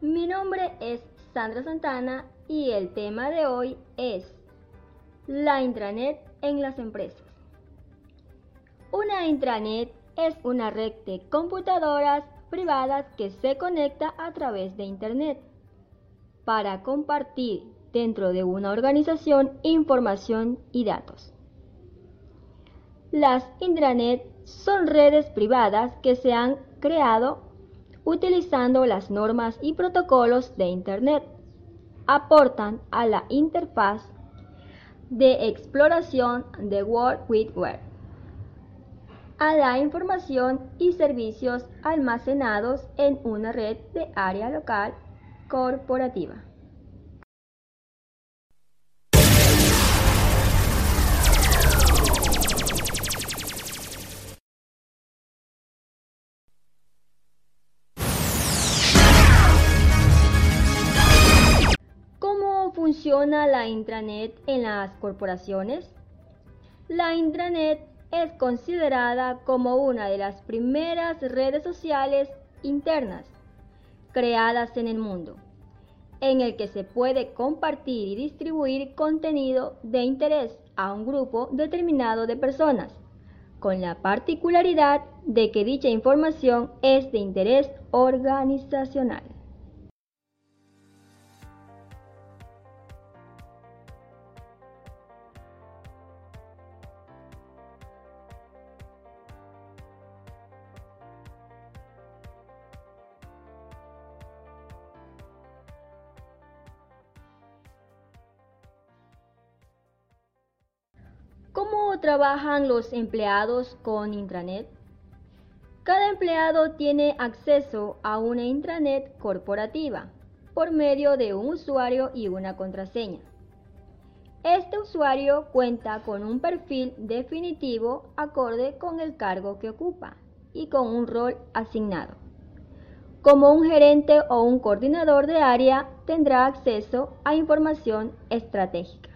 Mi nombre es Sandra Santana y el tema de hoy es la intranet en las empresas. Una intranet es una red de computadoras privadas que se conecta a través de Internet para compartir dentro de una organización información y datos. Las intranet son redes privadas que se han creado utilizando las normas y protocolos de Internet. Aportan a la interfaz de exploración de World Wide Web a la información y servicios almacenados en una red de área local corporativa. Funciona la intranet en las corporaciones? La intranet es considerada como una de las primeras redes sociales internas creadas en el mundo, en el que se puede compartir y distribuir contenido de interés a un grupo determinado de personas, con la particularidad de que dicha información es de interés organizacional. ¿Cómo trabajan los empleados con intranet? Cada empleado tiene acceso a una intranet corporativa por medio de un usuario y una contraseña. Este usuario cuenta con un perfil definitivo acorde con el cargo que ocupa y con un rol asignado. Como un gerente o un coordinador de área tendrá acceso a información estratégica.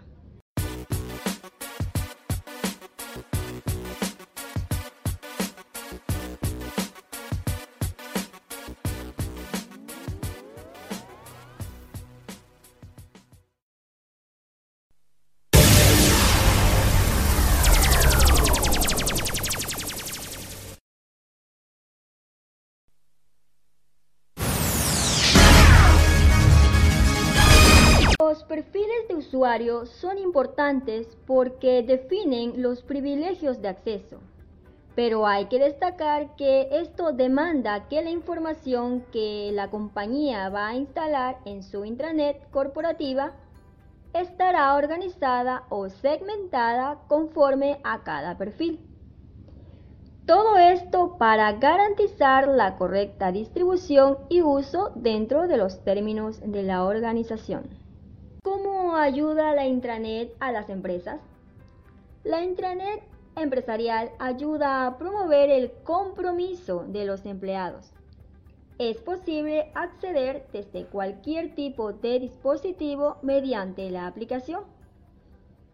Perfiles de usuario son importantes porque definen los privilegios de acceso, pero hay que destacar que esto demanda que la información que la compañía va a instalar en su intranet corporativa estará organizada o segmentada conforme a cada perfil. Todo esto para garantizar la correcta distribución y uso dentro de los términos de la organización. ¿Cómo ayuda la intranet a las empresas? La intranet empresarial ayuda a promover el compromiso de los empleados. Es posible acceder desde cualquier tipo de dispositivo mediante la aplicación,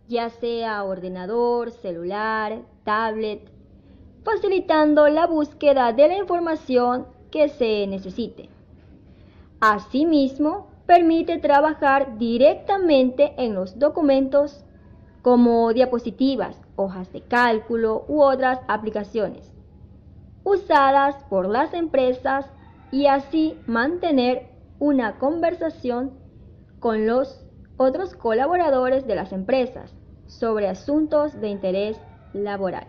ya sea ordenador, celular, tablet, facilitando la búsqueda de la información que se necesite. Asimismo, permite trabajar directamente en los documentos como diapositivas, hojas de cálculo u otras aplicaciones usadas por las empresas y así mantener una conversación con los otros colaboradores de las empresas sobre asuntos de interés laboral.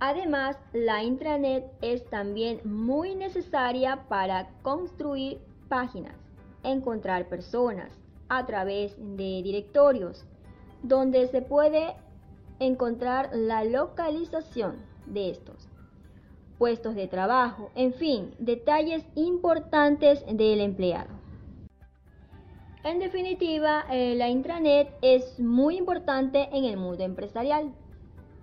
Además, la intranet es también muy necesaria para construir páginas, encontrar personas a través de directorios, donde se puede encontrar la localización de estos, puestos de trabajo, en fin, detalles importantes del empleado. En definitiva, eh, la intranet es muy importante en el mundo empresarial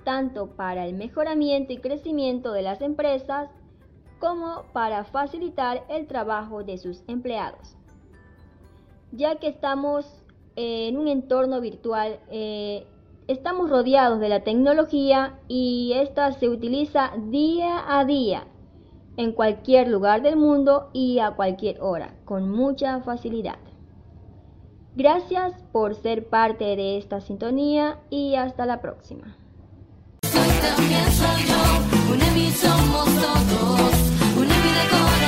tanto para el mejoramiento y crecimiento de las empresas como para facilitar el trabajo de sus empleados. Ya que estamos en un entorno virtual, eh, estamos rodeados de la tecnología y esta se utiliza día a día en cualquier lugar del mundo y a cualquier hora, con mucha facilidad. Gracias por ser parte de esta sintonía y hasta la próxima también soy yo, un EMI somos todos, un EMI de corazón.